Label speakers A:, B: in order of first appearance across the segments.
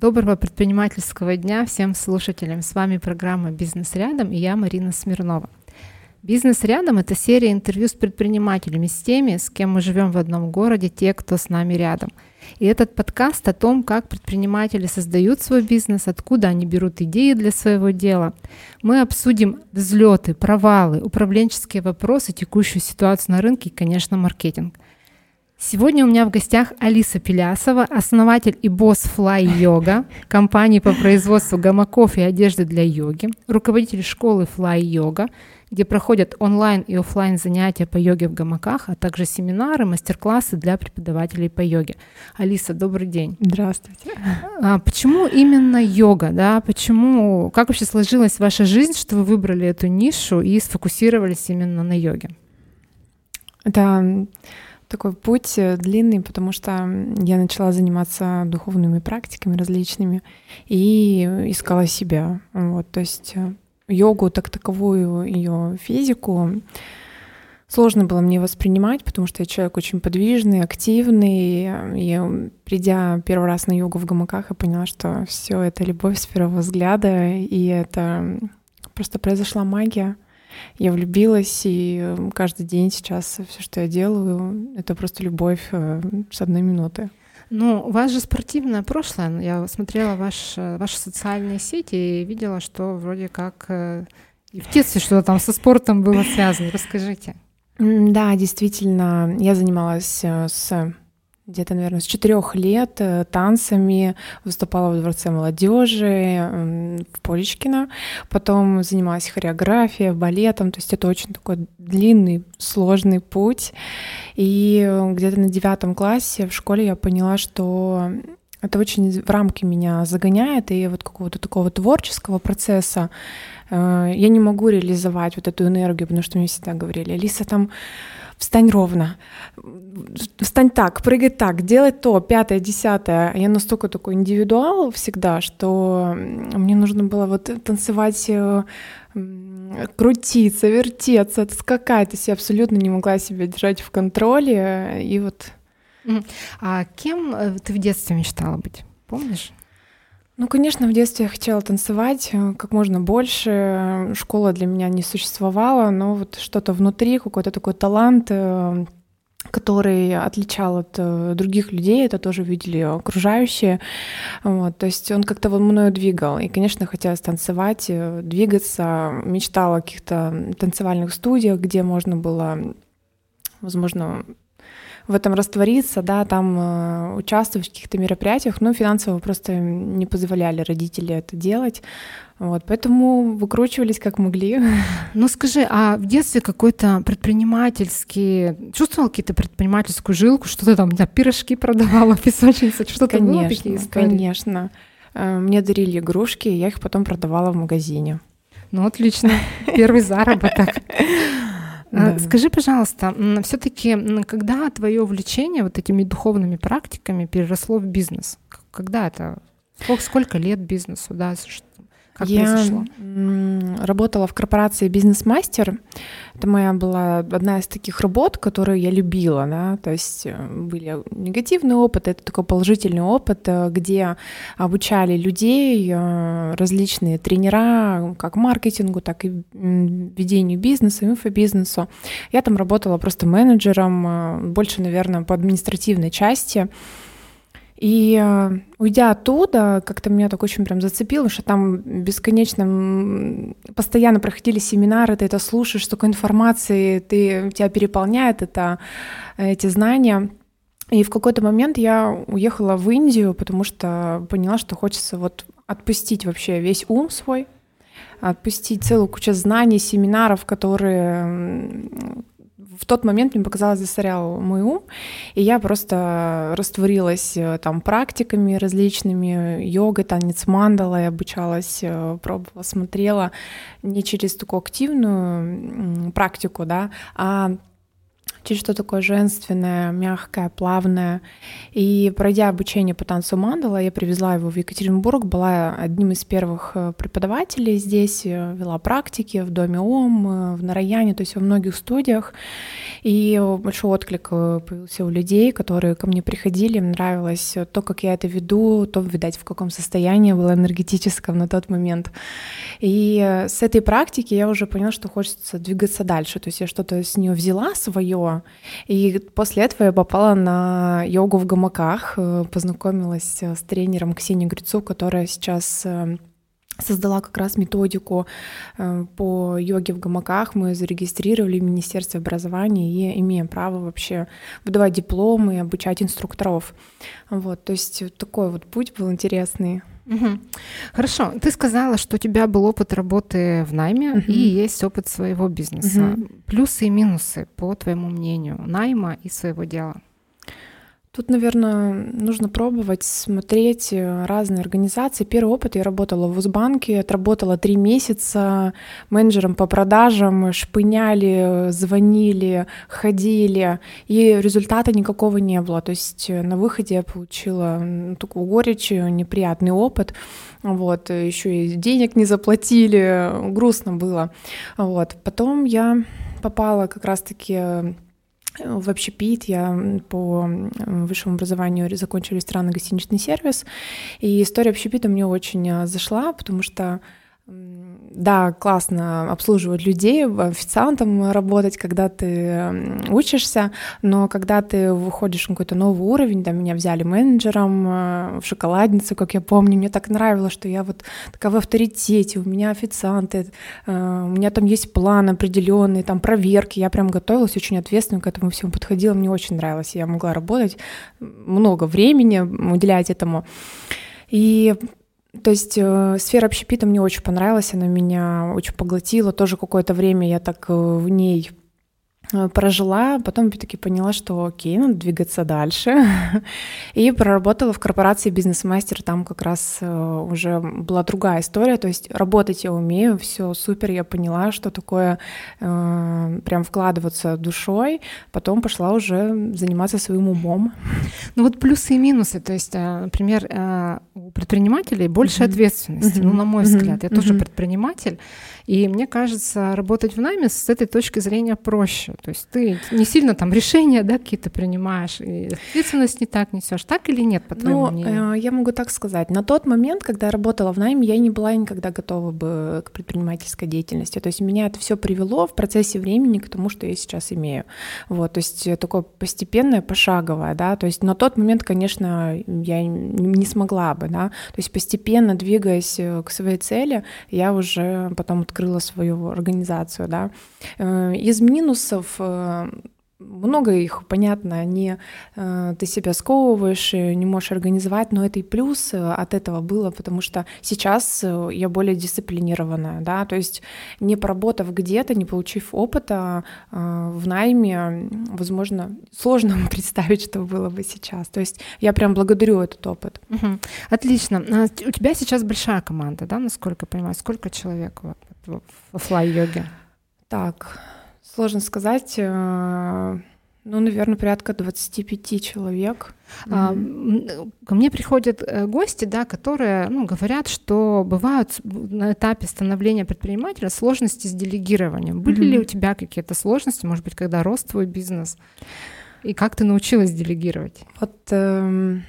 A: Доброго предпринимательского дня всем слушателям. С вами программа «Бизнес рядом» и я Марина Смирнова. «Бизнес рядом» — это серия интервью с предпринимателями, с теми, с кем мы живем в одном городе, те, кто с нами рядом. И этот подкаст о том, как предприниматели создают свой бизнес, откуда они берут идеи для своего дела. Мы обсудим взлеты, провалы, управленческие вопросы, текущую ситуацию на рынке и, конечно, маркетинг. Сегодня у меня в гостях Алиса Пелясова, основатель и босс Fly Yoga, компании по производству гамаков и одежды для йоги, руководитель школы Fly Yoga, где проходят онлайн и офлайн занятия по йоге в гамаках, а также семинары, мастер-классы для преподавателей по йоге. Алиса, добрый день.
B: Здравствуйте.
A: А почему именно йога, да? Почему, как вообще сложилась ваша жизнь, что вы выбрали эту нишу и сфокусировались именно на йоге?
B: Это такой путь э, длинный, потому что я начала заниматься духовными практиками различными и искала себя. Вот, то есть э, йогу, так таковую ее физику, сложно было мне воспринимать, потому что я человек очень подвижный, активный. И придя первый раз на йогу в гамаках, я поняла, что все это любовь с первого взгляда, и это просто произошла магия. Я влюбилась, и каждый день сейчас все, что я делаю, это просто любовь э, с одной минуты.
A: Ну, у вас же спортивное прошлое. Я смотрела ваш, ваши социальные сети и видела, что вроде как э, и в детстве что-то там со спортом было связано. Расскажите.
B: Да, действительно, я занималась э, с где-то, наверное, с четырех лет э, танцами, выступала в Дворце молодежи в Полечкино, потом занималась хореографией, балетом, то есть это очень такой длинный, сложный путь. И где-то на девятом классе в школе я поняла, что это очень в рамки меня загоняет, и вот какого-то такого творческого процесса э, я не могу реализовать вот эту энергию, потому что мне всегда говорили, Алиса, там встань ровно, встань так, прыгай так, делай то, пятое, десятое. Я настолько такой индивидуал всегда, что мне нужно было вот танцевать э, крутиться, вертеться, скакать. То есть я абсолютно не могла себя держать в контроле. И вот...
A: А кем э, ты в детстве мечтала быть? Помнишь?
B: Ну, конечно, в детстве я хотела танцевать э, как можно больше. Школа для меня не существовала, но вот что-то внутри, какой-то такой талант, э, который отличал от э, других людей, это тоже видели окружающие. Вот, то есть он как-то вот мною двигал. И, конечно, хотелось танцевать, двигаться, мечтала о каких-то танцевальных студиях, где можно было, возможно, в этом раствориться, да, там э, участвовать в каких-то мероприятиях, но финансово просто не позволяли родители это делать. Вот, поэтому выкручивались как могли.
A: Ну скажи, а в детстве какой-то предпринимательский, чувствовал какие-то предпринимательскую жилку, что ты там на пирожки продавала, песочница, что-то было такие
B: истории? Конечно. Э, мне дарили игрушки, я их потом продавала в магазине.
A: Ну отлично, первый заработок. Да. Скажи, пожалуйста, все-таки когда твое увлечение вот этими духовными практиками переросло в бизнес? Когда это? Сколько, сколько лет бизнесу, да?
B: Как я произошло? работала в корпорации «Бизнес-мастер». Это моя была одна из таких работ, которую я любила. Да? То есть э, были негативные опыты, это такой положительный опыт, э, где обучали людей, э, различные тренера, как маркетингу, так и ведению бизнеса, инфобизнесу. Я там работала просто менеджером, больше, наверное, по административной части. И э, уйдя оттуда, как-то меня так очень прям зацепило, что там бесконечно, постоянно проходили семинары, ты это слушаешь, столько информации, ты, тебя переполняет это, эти знания. И в какой-то момент я уехала в Индию, потому что поняла, что хочется вот отпустить вообще весь ум свой, отпустить целую кучу знаний, семинаров, которые в тот момент мне показалось, засорял мой ум, и я просто растворилась э, там практиками различными, йогой, танец мандала, я обучалась, э, пробовала, смотрела не через такую активную практику, да, а что такое женственное, мягкое, плавное. И пройдя обучение по танцу мандала, я привезла его в Екатеринбург, была одним из первых э, преподавателей здесь, э, вела практики в Доме ОМ, э, в Нараяне, то есть во многих студиях. И большой отклик появился у людей, которые ко мне приходили, им нравилось то, как я это веду, то, видать, в каком состоянии было энергетическом на тот момент. И с этой практики я уже поняла, что хочется двигаться дальше. То есть я что-то с нее взяла свое, и после этого я попала на йогу в гамаках, э, познакомилась с тренером Ксенией Грицу, которая сейчас э, создала как раз методику э, по йоге в гамаках. Мы зарегистрировали в Министерстве образования и имеем право вообще выдавать дипломы и обучать инструкторов. Вот, то есть такой вот путь был интересный.
A: Угу. Хорошо. Ты сказала, что у тебя был опыт работы в найме угу. и есть опыт своего бизнеса. Угу. Плюсы и минусы, по твоему мнению, найма и своего дела.
B: Тут, наверное, нужно пробовать, смотреть э, разные организации. Первый опыт я работала в Узбанке, отработала три месяца менеджером по продажам, шпыняли, звонили, ходили, и результата никакого не было. То есть э, на выходе я получила такую горечь, неприятный опыт. Вот, еще и денег не заплатили, грустно было. Вот. Потом я попала как раз-таки в общепит я по высшему образованию закончила ресторанно гостиничный сервис, и история общепита мне очень а, зашла, потому что да, классно обслуживать людей, официантом работать, когда ты учишься, но когда ты выходишь на какой-то новый уровень, да, меня взяли менеджером э, в шоколадницу, как я помню, мне так нравилось, что я вот такая в авторитете, у меня официанты, э, у меня там есть план определенный, там проверки, я прям готовилась очень ответственно к этому всему подходила, мне очень нравилось, я могла работать много времени, уделять этому. И то есть э, сфера общепита мне очень понравилась, она меня очень поглотила. Тоже какое-то время я так э, в ней прожила, потом таки поняла, что окей, надо двигаться дальше. И проработала в корпорации бизнес-мастер, там как раз э, уже была другая история, то есть работать я умею, все супер, я поняла, что такое э, прям вкладываться душой, потом пошла уже заниматься своим умом.
A: Ну вот плюсы и минусы, то есть, э, например, у предпринимателей больше mm-hmm. ответственности, mm-hmm. ну на мой взгляд, mm-hmm. я тоже предприниматель, и мне кажется, работать в найме с этой точки зрения проще. То есть ты не сильно там решения да, какие-то принимаешь, и ответственность не так несешь. Так или нет, по твоему ну, мнению?
B: Э, я могу так сказать. На тот момент, когда я работала в найме, я не была никогда готова бы к предпринимательской деятельности. То есть меня это все привело в процессе времени к тому, что я сейчас имею. Вот, то есть такое постепенное, пошаговое, да. То есть на тот момент, конечно, я не смогла бы, да. То есть постепенно двигаясь э, к своей цели, я уже потом открыла свою организацию, да. Э, из минусов э, много их, понятно, не э, ты себя сковываешь, не можешь организовать, но это и плюс от этого было, потому что сейчас я более дисциплинированная, да, то есть не поработав где-то, не получив опыта в найме, возможно, сложно представить, что было бы сейчас. То есть я прям благодарю этот опыт.
A: Угу. Отлично. А у тебя сейчас большая команда, да, насколько я понимаю? Сколько человек? в флай-йоге?
B: Так, сложно сказать. Э, ну, наверное, порядка 25 человек.
A: А, ко мне приходят э, гости, да, которые ну, говорят, что бывают на этапе становления предпринимателя сложности с делегированием. Были mm-hmm. ли у тебя какие-то сложности, может быть, когда рос твой бизнес? И как ты научилась делегировать?
B: Вот эм,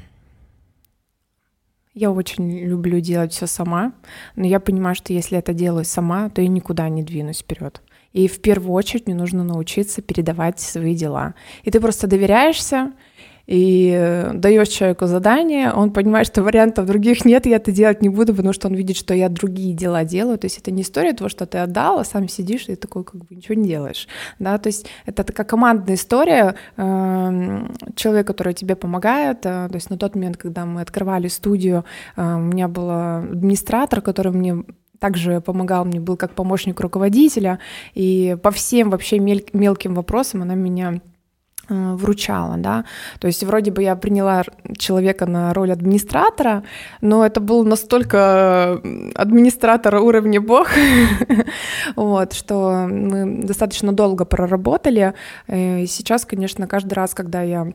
B: я очень люблю делать все сама, но я понимаю, что если это делаю сама, то я никуда не двинусь вперед. И в первую очередь мне нужно научиться передавать свои дела. И ты просто доверяешься, и э, даешь человеку задание, он понимает, что вариантов других нет, я это делать не буду, потому что он видит, что я другие дела делаю. То есть это не история того, что ты отдал, а сам сидишь и такой как бы ничего не делаешь. Да? То есть это такая командная история, эм, человек, который тебе помогает. Э, то есть на тот момент, когда мы открывали студию, э, у меня был администратор, который мне также помогал мне, был как помощник руководителя, и по всем вообще мелким вопросам она меня Э, вручала, да, то есть вроде бы я приняла человека на роль администратора, но это был настолько администратор уровня бог, вот, что мы достаточно долго проработали, э, и сейчас, конечно, каждый раз, когда я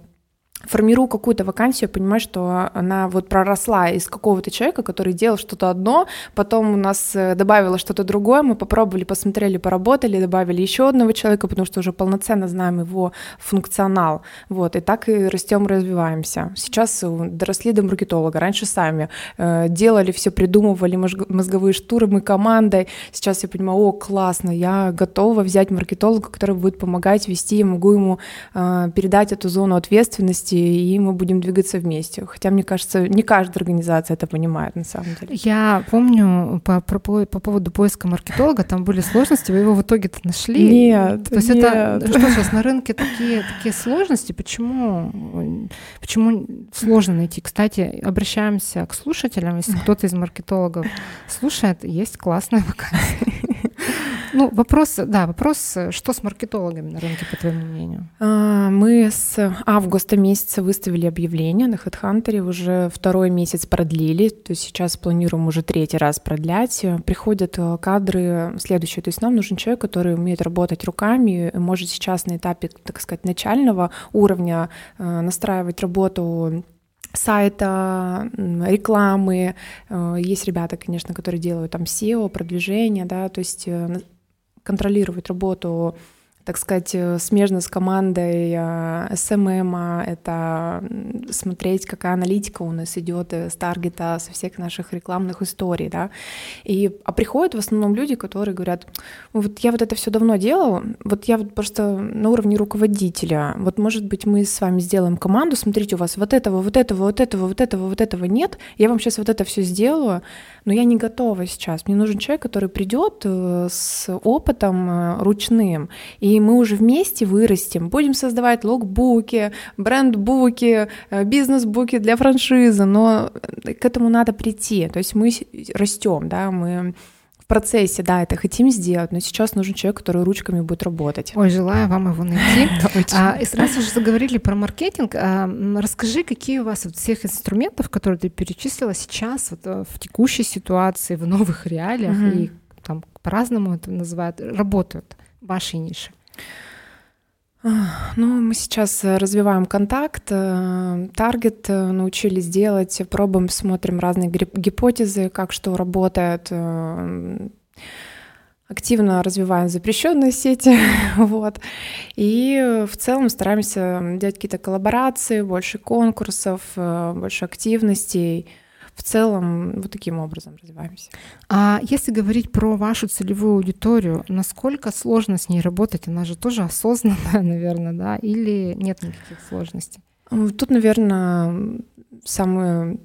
B: формирую какую-то вакансию, понимаю, что она вот проросла из какого-то человека, который делал что-то одно, потом у нас э, добавило что-то другое, мы попробовали, посмотрели, поработали, добавили еще одного человека, потому что уже полноценно знаем его функционал, вот, и так и растем, развиваемся. Сейчас доросли до маркетолога, раньше сами э, делали все, придумывали мозговые штурмы командой, сейчас я понимаю, о, классно, я готова взять маркетолога, который будет помогать вести, я могу ему э, передать эту зону ответственности, вместе, и мы будем двигаться вместе. Хотя, мне кажется, не каждая организация это понимает на самом деле.
A: Я помню по, по, по поводу поиска маркетолога, там были сложности, вы его в итоге-то нашли?
B: Нет,
A: То есть
B: нет.
A: это что сейчас на рынке такие, такие сложности? Почему, почему сложно найти? Кстати, обращаемся к слушателям, если кто-то из маркетологов слушает, есть классная вакансия. Ну, вопрос, да, вопрос, что с маркетологами на рынке, по твоему мнению?
B: А, мы с августа месяца выставили объявление на HeadHunter, уже второй месяц продлили, то есть сейчас планируем уже третий раз продлять. Приходят э, кадры следующие, то есть нам нужен человек, который умеет работать руками, может сейчас на этапе, так сказать, начального уровня э, настраивать работу сайта, рекламы. Э, есть ребята, конечно, которые делают там SEO, продвижение, да, то есть контролировать работу так сказать, э, смежно с командой э, это смотреть, какая аналитика у нас идет э, с таргета, со всех наших рекламных историй, да. И, а приходят в основном люди, которые говорят, вот я вот это все давно делал, вот я вот просто на уровне руководителя, вот может быть мы с вами сделаем команду, смотрите, у вас вот этого, вот этого, вот этого, вот этого, вот этого нет, я вам сейчас вот это все сделаю, но я не готова сейчас. Мне нужен человек, который придет с опытом ручным, и мы уже вместе вырастем, будем создавать логбуки, брендбуки, э, бизнес-буки для франшизы, но к этому надо прийти. То есть мы растем, да, мы в процессе, да, это хотим сделать, но сейчас нужен человек, который ручками будет работать.
A: Ой, желаю вам его найти. а, и сразу же заговорили про маркетинг. А, расскажи, какие у вас вот всех инструментов, которые ты перечислила сейчас вот, э, в текущей ситуации, в новых реалиях, угу. и там по-разному это называют, работают в вашей нише?
B: Ну, мы сейчас э, развиваем контакт, э, таргет э, научились делать, пробуем, смотрим разные гипотезы, как что работает, активно развиваем запрещенные сети, вот, и в целом стараемся делать какие-то коллаборации, больше конкурсов, больше активностей, в целом вот таким образом развиваемся.
A: А если говорить про вашу целевую аудиторию, насколько сложно с ней работать? Она же тоже осознанная, наверное, да? Или нет никаких сложностей?
B: Тут, наверное, самое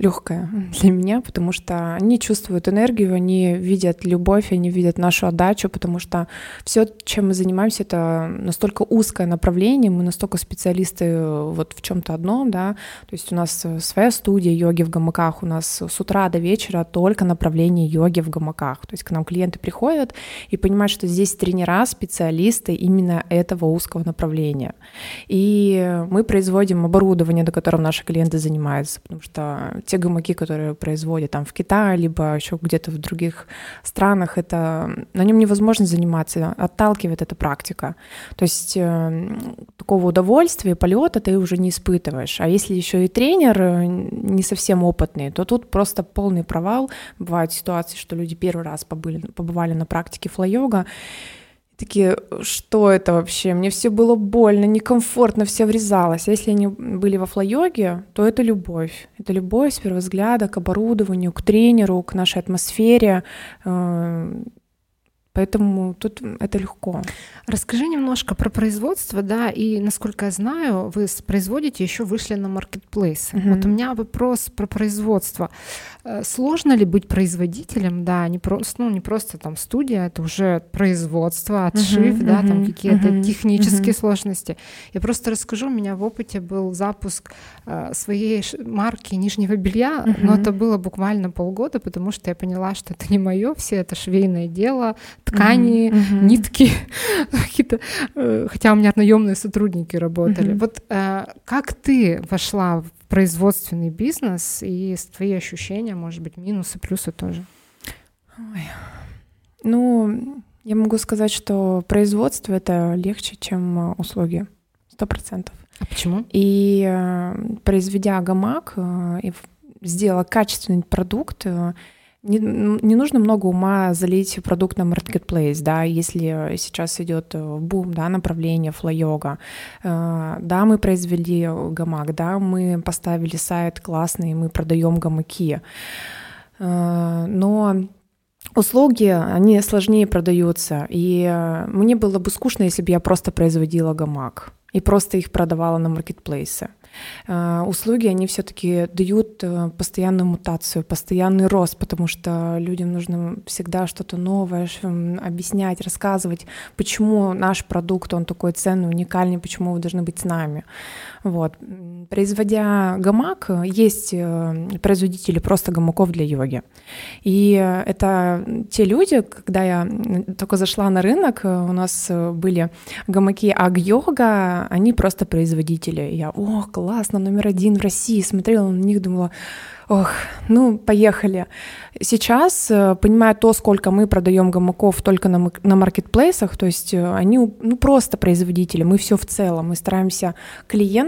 B: легкая для меня, потому что они чувствуют энергию, они видят любовь, они видят нашу отдачу, потому что все, чем мы занимаемся, это настолько узкое направление, мы настолько специалисты вот в чем-то одном, да, то есть у нас своя студия йоги в гамаках, у нас с утра до вечера только направление йоги в гамаках, то есть к нам клиенты приходят и понимают, что здесь тренера, специалисты именно этого узкого направления. И мы производим оборудование, до которого наши клиенты занимаются, потому что те гамаки, которые производят там в Китае, либо еще где-то в других странах, это на нем невозможно заниматься, отталкивает эта практика. То есть э, такого удовольствия, полета ты уже не испытываешь. А если еще и тренер э, не совсем опытный, то тут просто полный провал. Бывают ситуации, что люди первый раз побыли, побывали на практике флай-йога, такие, что это вообще? Мне все было больно, некомфортно, все врезалось. А если они были во флайоге, то это любовь. Это любовь с первого взгляда к оборудованию, к тренеру, к нашей атмосфере. Э, Поэтому тут это легко.
A: Расскажи немножко про производство, да, и насколько я знаю, вы производите еще вышли на маркетплейс. Mm-hmm. Вот у меня вопрос про производство. Э, сложно ли быть производителем, да, не просто, ну не просто там студия, это уже производство, отшив, mm-hmm, да, mm-hmm, там какие-то mm-hmm, технические mm-hmm. сложности. Я просто расскажу, у меня в опыте был запуск э, своей марки нижнего белья, mm-hmm. но это было буквально полгода, потому что я поняла, что это не мое, все это швейное дело ткани, mm-hmm. нитки, какие-то, э, хотя у меня наемные сотрудники работали. Mm-hmm. Вот э, как ты вошла в производственный бизнес и твои ощущения, может быть, минусы, плюсы тоже?
B: Ой. Ну, я могу сказать, что производство это легче, чем услуги, сто процентов.
A: А почему?
B: И произведя гамак и сделала качественный продукт, не, не нужно много ума залить продукт на marketplace, да, если сейчас идет э, бум, да, направление фло-йога. Э, да, мы произвели гамак, да, мы поставили сайт классный, мы продаем гамаки. Э, но услуги, они сложнее продаются, и мне было бы скучно, если бы я просто производила гамак и просто их продавала на маркетплейсе. Э, услуги, они все-таки дают э, постоянную мутацию, постоянный рост, потому что людям нужно всегда что-то новое объяснять, рассказывать, почему наш продукт, он такой ценный, уникальный, почему вы должны быть с нами. Вот. Производя гамак, есть э, производители просто гамаков для йоги. И это те люди, когда я только зашла на рынок, у нас были гамаки аг-йога, они просто производители. Я, о, классно, номер один в России, смотрела на них, думала, ох, ну, поехали. Сейчас, э, понимая то, сколько мы продаем гамаков только на, на маркетплейсах, то есть э, они ну, просто производители, мы все в целом, мы стараемся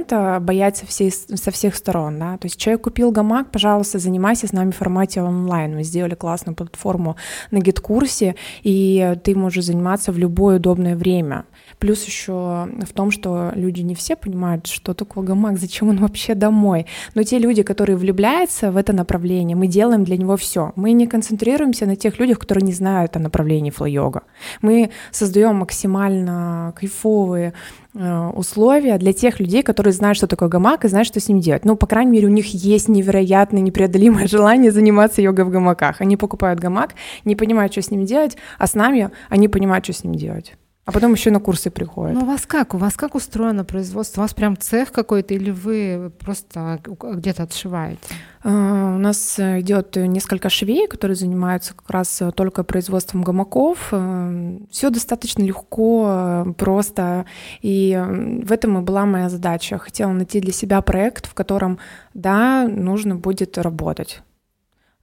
B: клиента бояться всей, со всех сторон. Да? То есть человек купил гамак, пожалуйста, занимайся с нами в формате онлайн. Мы сделали классную платформу на гид-курсе, и ты можешь заниматься в любое удобное время. Плюс еще в том, что люди не все понимают, что такое гамак, зачем он вообще домой. Но те люди, которые влюбляются в это направление, мы делаем для него все. Мы не концентрируемся на тех людях, которые не знают о направлении фло-йога. Мы создаем максимально кайфовые э, условия для тех людей, которые знают, что такое гамак и знают, что с ним делать. Ну, по крайней мере, у них есть невероятное, непреодолимое желание заниматься йогой в гамаках. Они покупают гамак, не понимают, что с ним делать, а с нами они понимают, что с ним делать. А потом еще на курсы приходят.
A: Ну, у вас как? У вас как устроено производство? У вас прям цех какой-то или вы просто где-то отшиваете?
B: Uh, у нас идет несколько швей, которые занимаются как раз только производством гамаков. Uh, Все достаточно легко, просто. И в этом и была моя задача. Хотела найти для себя проект, в котором, да, нужно будет работать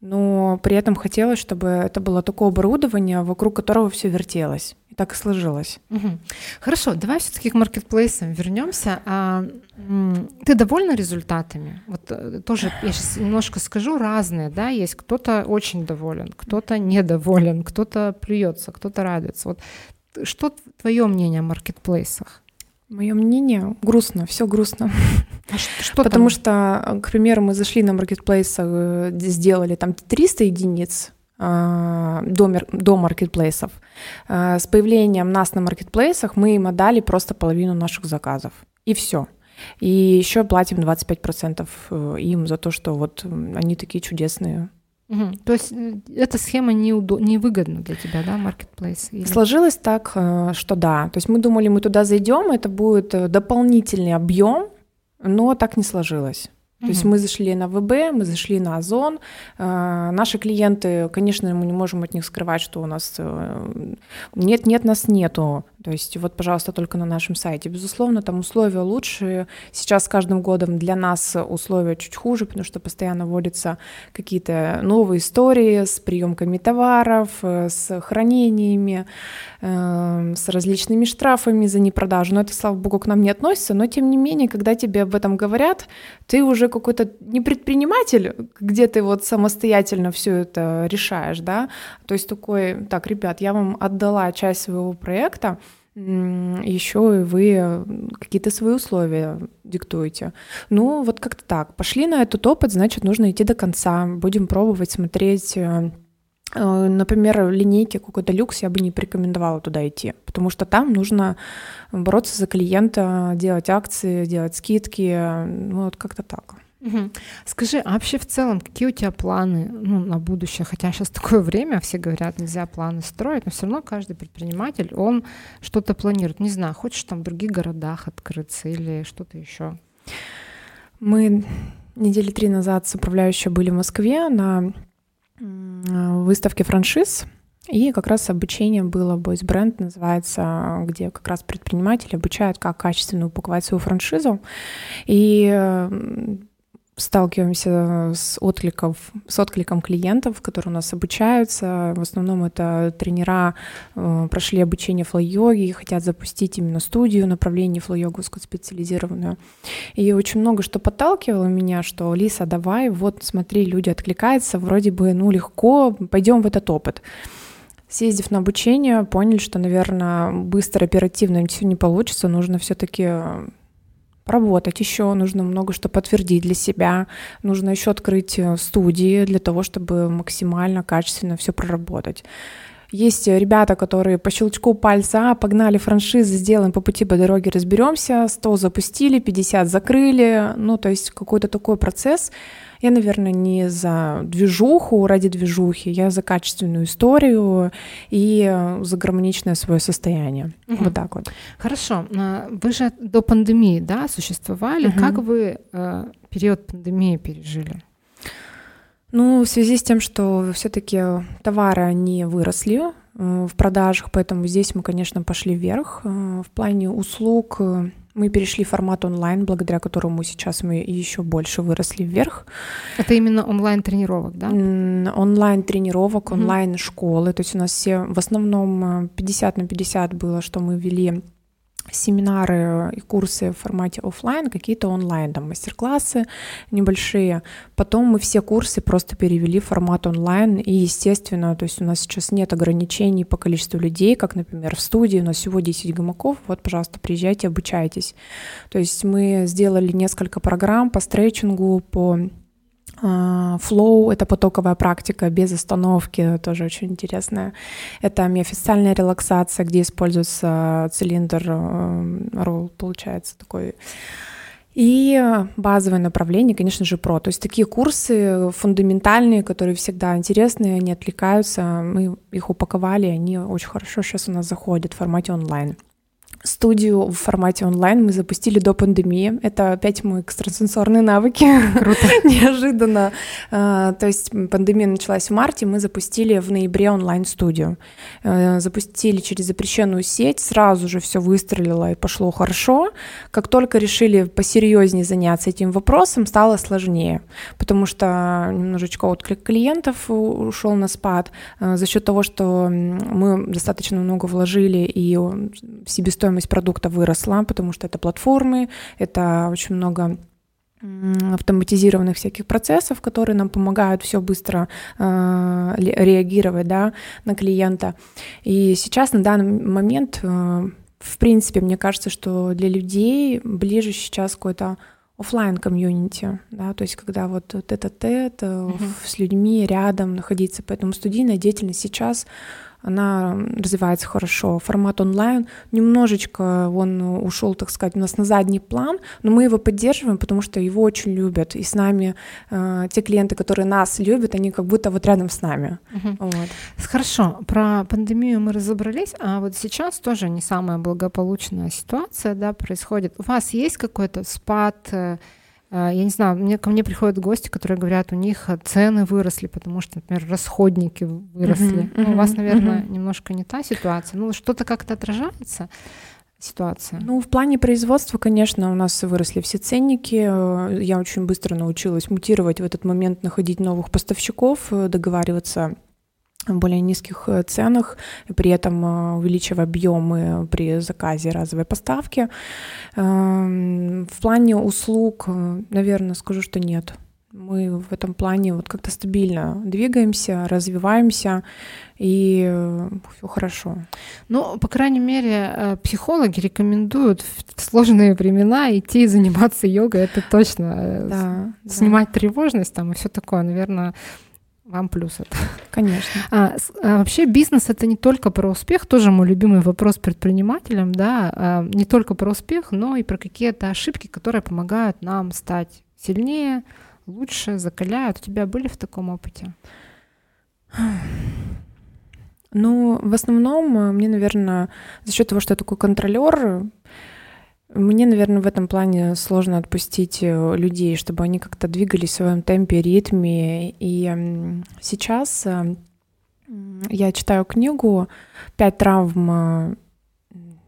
B: но при этом хотелось, чтобы это было такое оборудование, вокруг которого все вертелось так и сложилось.
A: Угу. Хорошо, давай все-таки к маркетплейсам вернемся. А, ты довольна результатами? Вот э, тоже я сейчас немножко скажу разные, да, есть кто-то очень доволен, кто-то недоволен, кто-то плюется, кто-то радуется. Вот что твое мнение о маркетплейсах?
B: Мое мнение грустно, все грустно. А что, что Потому там? что, к примеру, мы зашли на маркетплейс, э, сделали там 300 единиц, а, до, до маркетплейсов. А, с появлением нас на маркетплейсах мы им отдали просто половину наших заказов. И все. И еще платим 25% э, им за то, что вот они такие чудесные.
A: Угу. То есть э, эта схема не неудо... невыгодна для тебя, да, маркетплейс?
B: Или... Сложилось так, э, что да. То есть мы думали, мы туда зайдем, это будет дополнительный объем, но так не сложилось. То есть мы зашли на ВБ, мы зашли на Озон. Э, наши клиенты, конечно, мы не можем от них скрывать, что у нас э, нет, нет, нас нету. То есть вот, пожалуйста, только на нашем сайте. Безусловно, там условия лучше. Сейчас с каждым годом для нас условия чуть хуже, потому что постоянно вводятся какие-то новые истории с приемками товаров, э, с хранениями, с различными штрафами за непродажу. Но это, слава богу, к нам не относится. Но тем не менее, когда тебе об этом говорят, ты уже какой-то не предприниматель, где ты вот самостоятельно все это решаешь, да, то есть такой, так, ребят, я вам отдала часть своего проекта, еще и вы какие-то свои условия диктуете. Ну, вот как-то так. Пошли на этот опыт, значит, нужно идти до конца. Будем пробовать, смотреть. Э, э, например, линейки какой-то люкс я бы не порекомендовала туда идти, потому что там нужно бороться за клиента, делать акции, делать скидки, ну, вот как-то так.
A: Угу. Скажи, а вообще в целом какие у тебя планы ну, на будущее? Хотя сейчас такое время, все говорят, нельзя планы строить, но все равно каждый предприниматель, он что-то планирует. Не знаю, хочешь там в других городах открыться или что-то еще?
B: Мы недели три назад с управляющей были в Москве на выставке франшиз. И как раз обучение было Boys Brand, называется, где как раз предприниматели обучают, как качественно упаковать свою франшизу. И сталкиваемся с, откликов, с откликом клиентов, которые у нас обучаются. В основном это тренера э, прошли обучение флой-йоги и хотят запустить именно студию направления флой-йогу специализированную. И очень много что подталкивало меня, что Лиса, давай, вот смотри, люди откликаются, вроде бы, ну, легко, пойдем в этот опыт. Съездив на обучение, поняли, что, наверное, быстро, оперативно все не получится, нужно все-таки работать. Еще, нужно много что подтвердить для себя, нужно еще открыть э, студии для того, чтобы максимально качественно все проработать. Есть ребята, которые по щелчку пальца, погнали франшизы, сделаем по пути по дороге, разберемся, 100 запустили, 50 закрыли, ну, то есть какой-то такой процесс, я, наверное, не за движуху ради движухи, я за качественную историю и э, за гармоничное свое состояние. Угу. Вот так вот.
A: Хорошо. А, вы же до пандемии, да, существовали. Угу. Как вы э, период пандемии пережили?
B: Ну, в связи с тем, что все-таки товары они выросли э, в продажах, поэтому здесь мы, конечно, пошли вверх. В плане услуг мы перешли в формат онлайн, благодаря которому сейчас мы еще больше выросли вверх.
A: Это именно онлайн-тренировок, да?
B: Онлайн-тренировок, онлайн-школы. То есть у нас все в основном 50 э, на 50 было, что мы вели семинары и курсы в формате офлайн, какие-то онлайн, там мастер-классы небольшие. Потом мы все курсы просто перевели в формат онлайн, и, естественно, то есть у нас сейчас нет ограничений по количеству людей, как, например, в студии у нас всего 10 гамаков, вот, пожалуйста, приезжайте, обучайтесь. То есть мы сделали несколько программ по стретчингу, по Флоу — это потоковая практика без остановки, тоже очень интересная. Это миофасциальная релаксация, где используется цилиндр, э, ролл, получается, такой и базовое направление, конечно же, про. То есть такие курсы фундаментальные, которые всегда интересные, они отвлекаются. Мы их упаковали, они очень хорошо сейчас у нас заходят в формате онлайн студию в формате онлайн мы запустили до пандемии. Это опять мои экстрасенсорные навыки.
A: Круто.
B: Неожиданно. А, то есть пандемия началась в марте, мы запустили в ноябре онлайн-студию. А, запустили через запрещенную сеть, сразу же все выстрелило и пошло хорошо. Как только решили посерьезнее заняться этим вопросом, стало сложнее, потому что немножечко отклик клиентов ушел на спад а, за счет того, что мы достаточно много вложили и себестоимость стоимость продукта выросла, потому что это платформы, это очень много автоматизированных всяких процессов, которые нам помогают все быстро э, реагировать да, на клиента. И сейчас на данный момент, э, в принципе, мне кажется, что для людей ближе сейчас какой-то офлайн комьюнити, да, то есть когда вот, этот тет uh-huh. с людьми рядом находиться, поэтому студийная деятельность сейчас она развивается хорошо. Формат онлайн немножечко он ушел, так сказать, у нас на задний план, но мы его поддерживаем, потому что его очень любят. И с нами э, те клиенты, которые нас любят, они как будто вот рядом с нами.
A: Угу. Вот. Хорошо, про пандемию мы разобрались, а вот сейчас тоже не самая благополучная ситуация да, происходит. У вас есть какой-то спад э, я не знаю, мне, ко мне приходят гости, которые говорят, у них цены выросли, потому что, например, расходники выросли. Uh-huh, uh-huh, ну, у вас, наверное, uh-huh. немножко не та ситуация. Ну, что-то как-то отражается ситуация?
B: Ну, в плане производства, конечно, у нас выросли все ценники. Я очень быстро научилась мутировать в этот момент, находить новых поставщиков, договариваться более низких э, ценах, при этом э, увеличивая объемы при заказе разовой поставки. Эм, в плане услуг, э, наверное, скажу, что нет. Мы в этом плане вот как-то стабильно двигаемся, развиваемся, и все хорошо.
A: Ну, по крайней мере, психологи рекомендуют в сложные времена идти и заниматься йогой, это точно. Да, Снимать да. тревожность там и все такое, наверное, вам плюс это.
B: Конечно.
A: А, а вообще бизнес это не только про успех, тоже мой любимый вопрос предпринимателям, да, а, не только про успех, но и про какие-то ошибки, которые помогают нам стать сильнее, лучше, закаляют. У тебя были в таком опыте?
B: Ну, в основном э, мне, наверное, за счет того, что я такой контролер, мне, наверное, в этом плане сложно отпустить э, людей, чтобы они как-то двигались в своем темпе, ритме. И сейчас э, я читаю книгу «Пять травм...» э,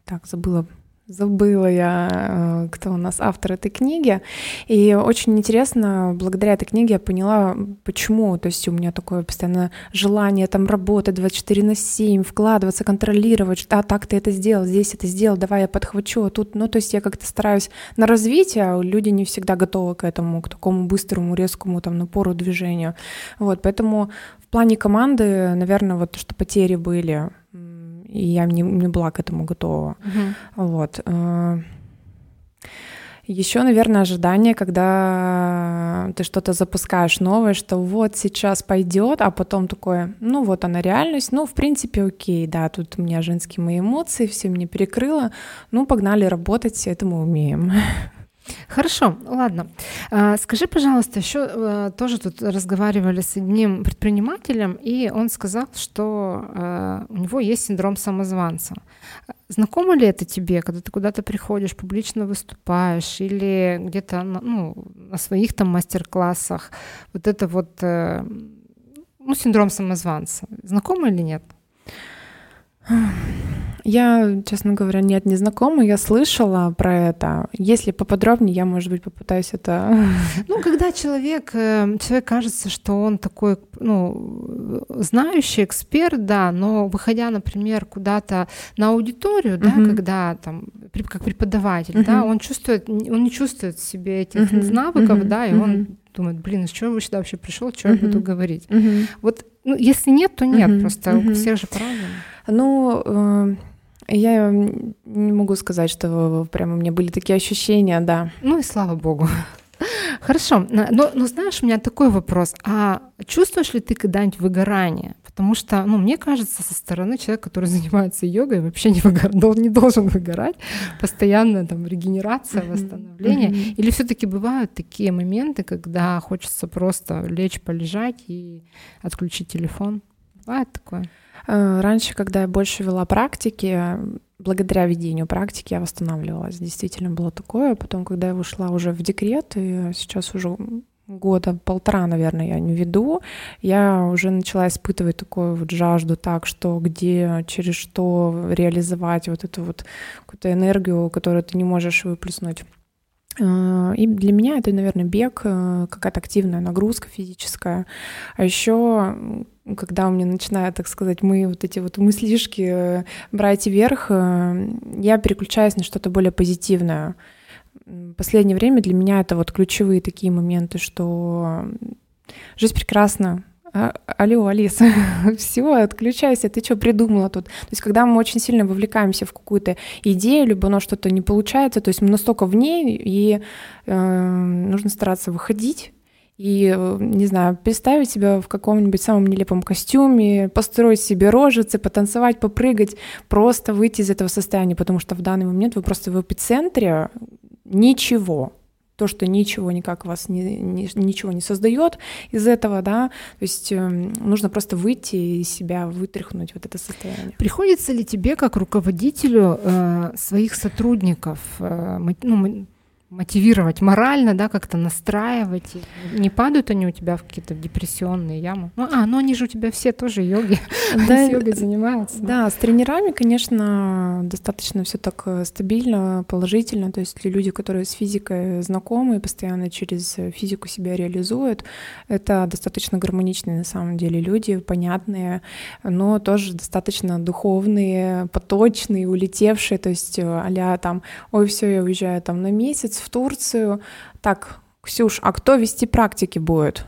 B: Так, забыла Забыла я, э, кто у нас автор этой книги. И очень интересно, благодаря этой книге я поняла, почему. То есть у меня такое постоянно желание там работать 24 на 7, вкладываться, контролировать, а так ты это сделал, здесь это сделал, давай я подхвачу, а тут, ну, то есть я как-то стараюсь на развитие, а люди не всегда готовы к этому, к такому быстрому, резкому там напору движению. Вот, поэтому в плане команды, наверное, вот что потери были, и я не, не была к этому готова. Uh-huh. Вот. Э, Еще, наверное, ожидание, когда ты что-то запускаешь новое, что вот сейчас пойдет, а потом такое, ну вот она реальность, ну в принципе окей, да, тут у меня женские мои эмоции, все мне перекрыло, ну погнали работать, это мы умеем.
A: Хорошо, ладно. А, скажи, пожалуйста, еще э, тоже тут разговаривали с одним предпринимателем, и он сказал, что э, у него есть синдром самозванца. Знакомо ли это тебе, когда ты куда-то приходишь, публично выступаешь или где-то ну, на своих там мастер-классах, вот это вот э, ну, синдром самозванца, знакомо или нет?
B: Я, честно говоря, нет, не знакома. Я слышала про это. Если поподробнее, я, может быть, попытаюсь это...
A: Ну, когда человек, э, человек кажется, что он такой, ну, знающий эксперт, да, но выходя, например, куда-то на аудиторию, да, uh-huh. когда там, как преподаватель, uh-huh. да, он чувствует, он не чувствует в себе этих uh-huh. навыков, да, и он думает, блин, с чего вы сюда вообще пришел, что я буду говорить? Вот, ну, если нет, то нет, просто у всех же по-разному.
B: Ну, э, я не могу сказать, что прямо у меня были такие ощущения, да.
A: Ну и слава богу. Хорошо, но, но знаешь, у меня такой вопрос. А чувствуешь ли ты когда-нибудь выгорание? Потому что, ну, мне кажется, со стороны человека, который занимается йогой, вообще не, выгор... не должен выгорать. Постоянно там регенерация, восстановление. Или все таки бывают такие моменты, когда хочется просто лечь, полежать и отключить телефон? Бывает такое?
B: Э, раньше, когда я больше вела практики, благодаря ведению практики я восстанавливалась. Действительно было такое. Потом, когда я ушла уже в декрет, и сейчас уже года полтора, наверное, я не веду, я уже начала испытывать такую вот жажду так, что где, через что реализовать вот эту вот какую-то энергию, которую ты не можешь выплеснуть. Э, и для меня это, наверное, бег, э, какая-то активная нагрузка физическая. А еще когда у меня начинают, так сказать, мы вот эти вот мыслишки э, брать вверх, я переключаюсь на что-то более позитивное. Последнее время для меня это вот ключевые такие моменты, что жизнь прекрасна, а, алло, Алиса, все, отключайся, ты что придумала тут? То есть, когда мы очень сильно вовлекаемся в какую-то идею, либо оно что-то не получается, то есть мы настолько в ней, и э, нужно стараться выходить и, не знаю, представить себя в каком-нибудь самом нелепом костюме, построить себе рожицы, потанцевать, попрыгать, просто выйти из этого состояния, потому что в данный момент вы просто в эпицентре ничего, то, что ничего никак вас не, не, ничего не создает из этого, да, то есть э, нужно просто выйти из себя, вытряхнуть вот это состояние.
A: Приходится ли тебе, как руководителю э, своих сотрудников, э, ну, мотивировать морально, да, как-то настраивать. Не падают они у тебя в какие-то депрессионные ямы? Ну, а, ну они же у тебя все тоже йоги, да, йогой занимаются.
B: Да, с тренерами, конечно, достаточно все так э, стабильно, положительно. То есть люди, которые с физикой знакомы, постоянно через физику себя реализуют, это достаточно гармоничные на самом деле люди, понятные, но тоже достаточно духовные, поточные, улетевшие. То есть а там, ой, все, я уезжаю там на месяц, в Турцию. Так, Ксюш, а кто вести практики будет?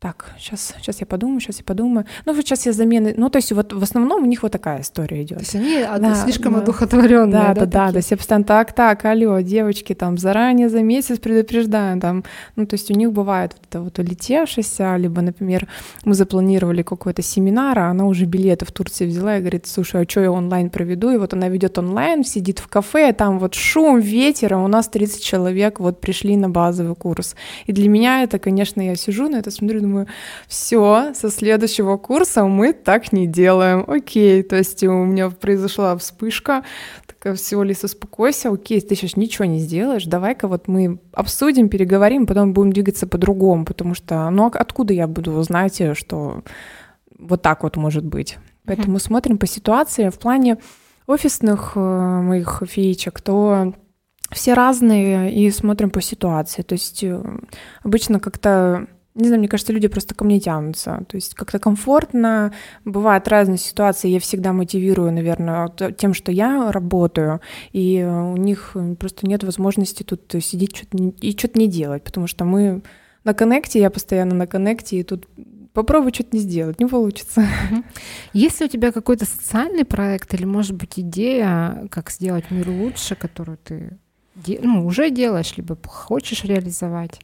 B: Так, сейчас, сейчас я подумаю, сейчас я подумаю. Ну, вот сейчас я замены. Ну, то есть, вот в основном у них вот такая история идет. То
A: есть они да, слишком да, одухотворенные.
B: Да, да, да, да. То есть я постоянно так, так, алло, девочки, там заранее за месяц предупреждаем. Там. Ну, то есть у них бывает вот это вот улетевшееся, либо, например, мы запланировали какой-то семинар, а она уже билеты в Турции взяла и говорит, слушай, а что я онлайн проведу? И вот она ведет онлайн, сидит в кафе, там вот шум, ветер, а у нас 30 человек вот пришли на базовый курс. И для меня это, конечно, я сижу на это, смотрю, думаю, все, со следующего курса мы так не делаем. Окей, то есть у меня произошла вспышка, такая, все, Лиса, успокойся, окей, ты сейчас ничего не сделаешь, давай-ка вот мы обсудим, переговорим, потом будем двигаться по-другому, потому что, ну, а откуда я буду знать, что вот так вот может быть. Поэтому mm-hmm. смотрим по ситуации. В плане офисных э, моих феечек, то все разные и смотрим по ситуации. То есть э, обычно как-то не знаю, мне кажется, люди просто ко мне тянутся. То есть как-то комфортно. Бывают разные ситуации. Я всегда мотивирую, наверное, тем, что я работаю, и у них просто нет возможности тут сидеть не, и что-то не делать, потому что мы на коннекте, я постоянно на коннекте, и тут попробуй что-то не сделать, не получится.
A: Есть ли у тебя какой-то социальный проект или, может быть, идея, как сделать мир лучше, которую ты ну, уже делаешь, либо хочешь реализовать?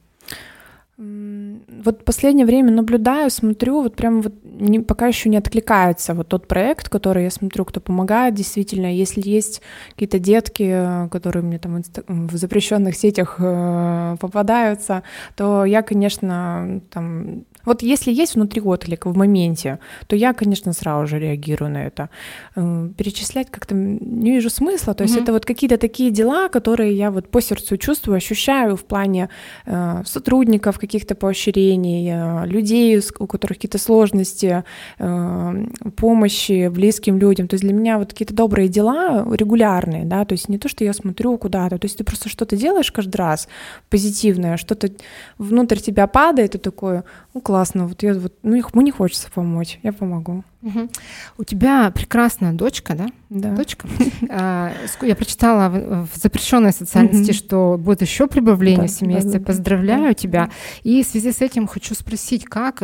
B: Вот последнее время наблюдаю, смотрю, вот прям вот не, пока еще не откликается вот тот проект, который я смотрю, кто помогает. Действительно, если есть какие-то детки, которые мне там в запрещенных сетях э, попадаются, то я, конечно, там вот если есть внутри отклик в моменте, то я, конечно, сразу же реагирую на это. Э, перечислять как-то не вижу смысла. То есть mm-hmm. это вот какие-то такие дела, которые я вот по сердцу чувствую, ощущаю в плане э, сотрудников, каких-то поощрений, э, людей, у которых какие-то сложности, э, помощи близким людям. То есть для меня вот какие-то добрые дела регулярные, да, то есть не то, что я смотрю куда-то, то есть ты просто что-то делаешь каждый раз позитивное, что-то внутрь тебя падает, и такое, ну классно, вот я вот, ну их, мне не хочется помочь, я помогу.
A: Угу. У тебя прекрасная дочка, да?
B: Да.
A: Дочка. А, я прочитала в запрещенной социальной сети, что будет еще прибавление в семействе. Поздравляю тебя. И в связи с этим хочу спросить, как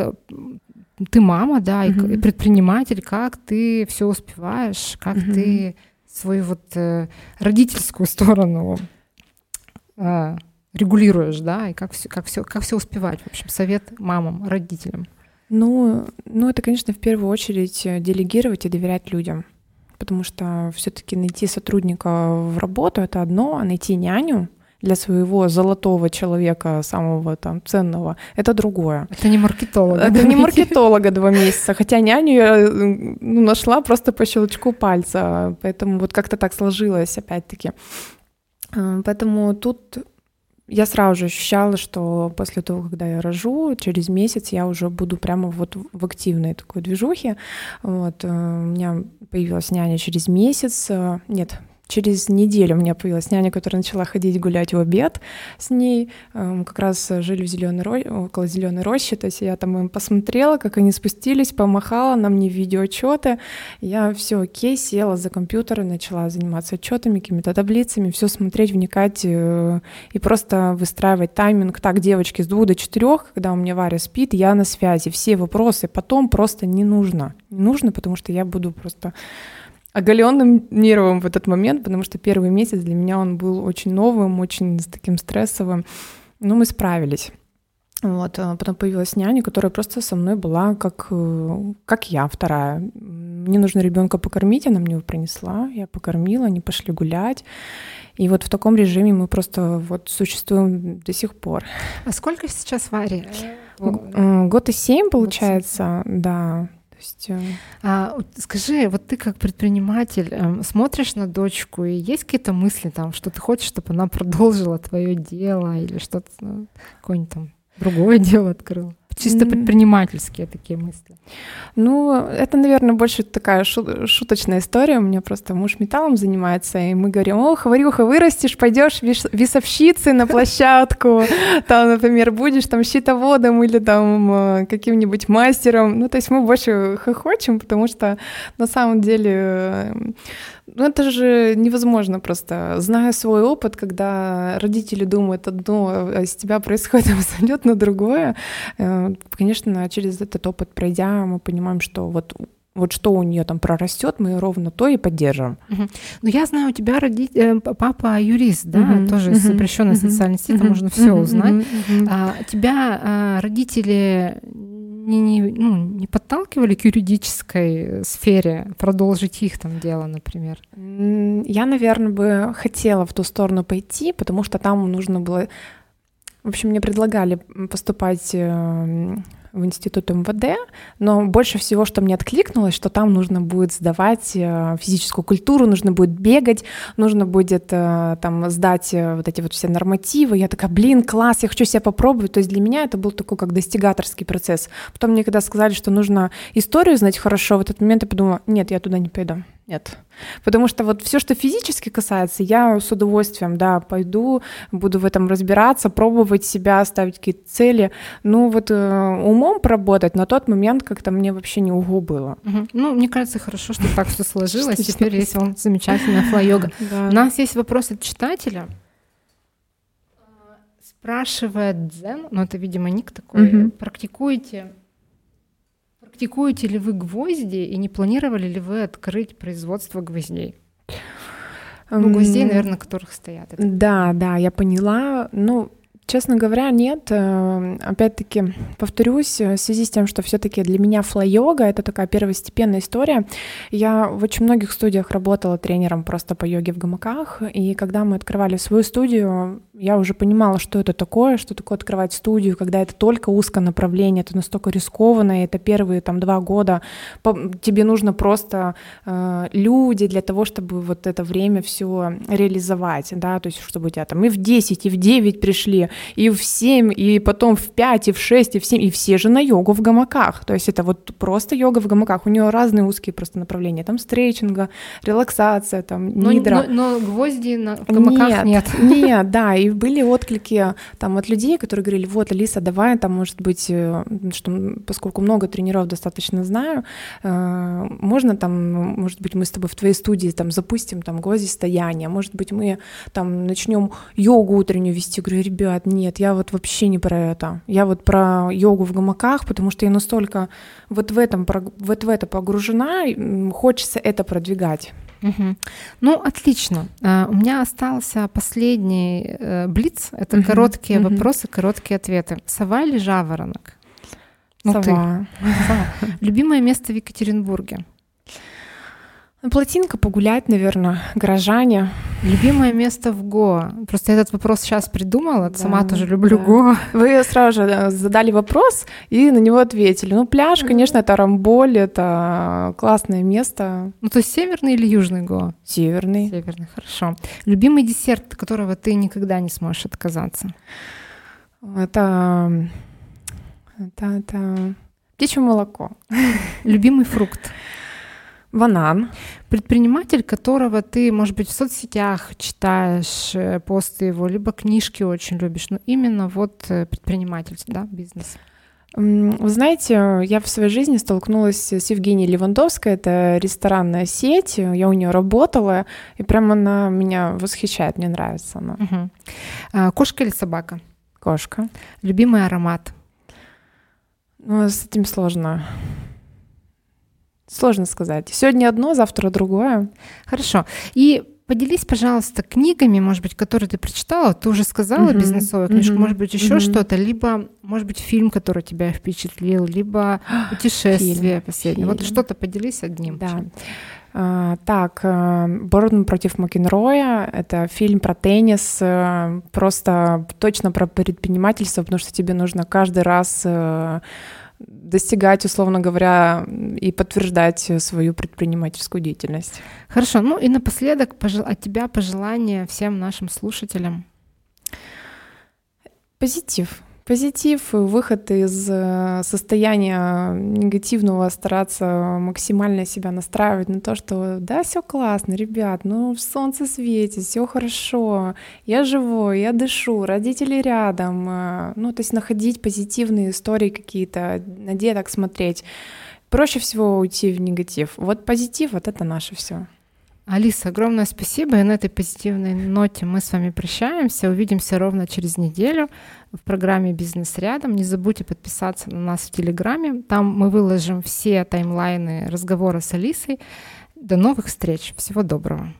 A: ты мама, да, и предприниматель, как ты все успеваешь, как ты свою вот э, родительскую сторону а, регулируешь, да, и как все, как все, как все успевать, в общем, совет мамам, родителям.
B: Ну, ну, это, конечно, в первую очередь э, делегировать и доверять людям. Потому что все-таки найти сотрудника в работу это одно, а найти няню для своего золотого человека, самого там ценного, это другое.
A: Это не маркетолога.
B: Это не маркетолога два месяца. Хотя няню я ну, нашла просто по щелчку пальца. Поэтому вот как-то так сложилось, опять-таки. Э, поэтому тут я сразу же ощущала, что после того, когда я рожу, через месяц я уже буду прямо вот в активной такой движухе. Вот. Э, у меня появилась няня через месяц. Э, нет, Через неделю у меня появилась няня, которая начала ходить гулять в обед с ней. Мы эм, как раз жили в зеленой ро... около зеленой рощи, то есть я там им посмотрела, как они спустились, помахала на мне видеоотчеты. Я все окей, села за компьютер и начала заниматься отчетами, какими-то таблицами, все смотреть, вникать э, и просто выстраивать тайминг. Так, девочки, с двух до четырех, когда у меня Варя спит, я на связи. Все вопросы потом просто не нужно. Не нужно, потому что я буду просто оголенным нервом в этот момент, потому что первый месяц для меня он был очень новым, очень с таким стрессовым. Но мы справились. Вот, а потом появилась няня, которая просто со мной была как, э, как я, вторая. Мне нужно ребенка покормить, она мне его принесла, я покормила, они пошли гулять. И вот в таком режиме мы просто вот существуем до сих пор.
A: А сколько сейчас Варе?
B: Год и семь, получается, да
A: есть... Э, а, скажи, вот ты как предприниматель эм, смотришь на дочку, и есть какие-то мысли там, что ты хочешь, чтобы она продолжила твое дело или что-то, ну, какое-нибудь там другое дело открыла? Чисто предпринимательские такие мысли.
B: Ну, это, наверное, больше такая шуточная история. У меня просто муж металлом занимается, и мы говорим, о, Варюха, вырастешь, пойдешь весовщицей на площадку, там, например, будешь там щитоводом или там э, каким-нибудь мастером. Ну, то есть мы больше хохочем, потому что на самом деле э, ну, это же невозможно просто. Зная свой опыт, когда родители думают одно, а с тебя происходит абсолютно другое, э, конечно, через этот опыт пройдя, мы понимаем, что вот вот что у нее там прорастет, мы ровно то и поддержим.
A: Угу. Ну, я знаю, у тебя роди... Э, папа юрист, да, угу. тоже угу. из запрещенной угу. социальной сети, там можно все узнать. Угу. А, тебя а, родители не, не, ну, не подталкивали к юридической сфере продолжить их там дело, например?
B: Я, наверное, бы хотела в ту сторону пойти, потому что там нужно было... В общем, мне предлагали поступать э, в институт МВД, но больше всего, что мне откликнулось, что там нужно будет сдавать э, физическую культуру, нужно будет бегать, нужно будет э, там сдать э, вот эти вот все нормативы. Я такая, блин, класс, я хочу себя попробовать. То есть для меня это был такой как достигаторский процесс. Потом мне когда сказали, что нужно историю знать хорошо, в этот момент я подумала, нет, я туда не пойду. Нет. Потому что вот все, что физически касается, я с удовольствием, да, пойду, буду в этом разбираться, пробовать себя, ставить какие-то цели. Ну вот э, умом поработать на тот момент как-то мне вообще не угу было.
A: Угу. Ну, мне кажется, хорошо, что так все сложилось. Теперь есть он замечательная флайога. У нас есть вопрос от читателя. Спрашивает Дзен, ну это, видимо, ник такой, практикуете Практикуете ли вы гвозди и не планировали ли вы открыть производство гвоздей? Ну, гвоздей, наверное, которых стоят.
B: Да, да, я поняла. Ну, Честно говоря, нет. Э, опять-таки, повторюсь, в связи с тем, что все-таки для меня флай-йога — это такая первостепенная история. Я в очень многих студиях работала тренером просто по йоге в гамаках, и когда мы открывали свою студию, я уже понимала, что это такое, что такое открывать студию, когда это только узкое направление, это настолько рискованно, и это первые там два года. Тебе нужно просто э, люди для того, чтобы вот это время все реализовать, да, то есть чтобы у тебя там и в 10, и в 9 пришли, и в 7, и потом в 5, и в 6, и в 7, и все же на йогу в гамаках. То есть это вот просто йога в гамаках. У нее разные узкие просто направления. Там стрейчинга, релаксация, там нидра.
A: Но, но, но гвозди на, в гамаках нет.
B: Нет, нет, да. И были отклики там от людей, которые говорили, вот, Алиса, давай, там, может быть, э, что, поскольку много тренеров достаточно знаю, э, можно там, может быть, мы с тобой в твоей студии там запустим там гвозди стояния, может быть, мы там начнем йогу утреннюю вести. Говорю, ребят, нет, я вот вообще не про это. Я вот про йогу в гамаках, потому что я настолько вот в, этом, вот в это погружена, хочется это продвигать.
A: Угу. Ну, отлично. Uh, у меня остался последний uh, блиц. Это угу. короткие угу. вопросы, короткие ответы. Сова или жаворонок?
B: Ну, Сова. Ты.
A: Сова. Любимое место в Екатеринбурге?
B: Плотинка погулять, наверное, горожане.
A: Любимое место в Гоа. Просто этот вопрос сейчас придумала, да, сама тоже люблю да. Гоа.
B: Вы сразу же задали вопрос и на него ответили. Ну, пляж, конечно, это Рамболь, это классное место.
A: Ну, то есть северный или южный Гоа?
B: Северный.
A: Северный, хорошо. Любимый десерт, от которого ты никогда не сможешь отказаться?
B: Это... Это... это... Птичье молоко.
A: Любимый фрукт?
B: Банан.
A: Предприниматель, которого ты, может быть, в соцсетях читаешь э, посты его, либо книжки очень любишь, но именно вот э, предприниматель, да, бизнес.
B: Вы знаете, я в своей жизни столкнулась с Евгенией Левандовской, это ресторанная сеть, я у нее работала, и прямо она меня восхищает, мне нравится она.
A: Угу. А, кошка или собака?
B: Кошка.
A: Любимый аромат?
B: Ну, с этим сложно. Сложно сказать. Сегодня одно, завтра другое.
A: Хорошо. И поделись, пожалуйста, книгами, может быть, которые ты прочитала. Ты уже сказала uh-huh. бизнесовую книжку, uh-huh. может быть, еще uh-huh. что-то, либо, может быть, фильм, который тебя впечатлил, либо путешествие последнее. Вот что-то поделись одним.
B: Да. Uh, так, uh, Борн против Макенроя — это фильм про теннис, uh, просто точно про предпринимательство, потому что тебе нужно каждый раз достигать, условно говоря, и подтверждать свою предпринимательскую деятельность.
A: Хорошо. Ну и напоследок от тебя пожелания всем нашим слушателям.
B: Позитив позитив, выход из э, состояния негативного, стараться максимально себя настраивать на то, что да, все классно, ребят, ну солнце светит, все хорошо, я живой, я дышу, родители рядом, э, ну то есть находить позитивные истории какие-то, на деток смотреть. Проще всего уйти в негатив. Вот позитив, вот это наше все.
A: Алиса, огромное спасибо. И на этой позитивной ноте мы с вами прощаемся. Увидимся ровно через неделю в программе «Бизнес рядом». Не забудьте подписаться на нас в Телеграме. Там мы выложим все таймлайны разговора с Алисой. До новых встреч. Всего доброго.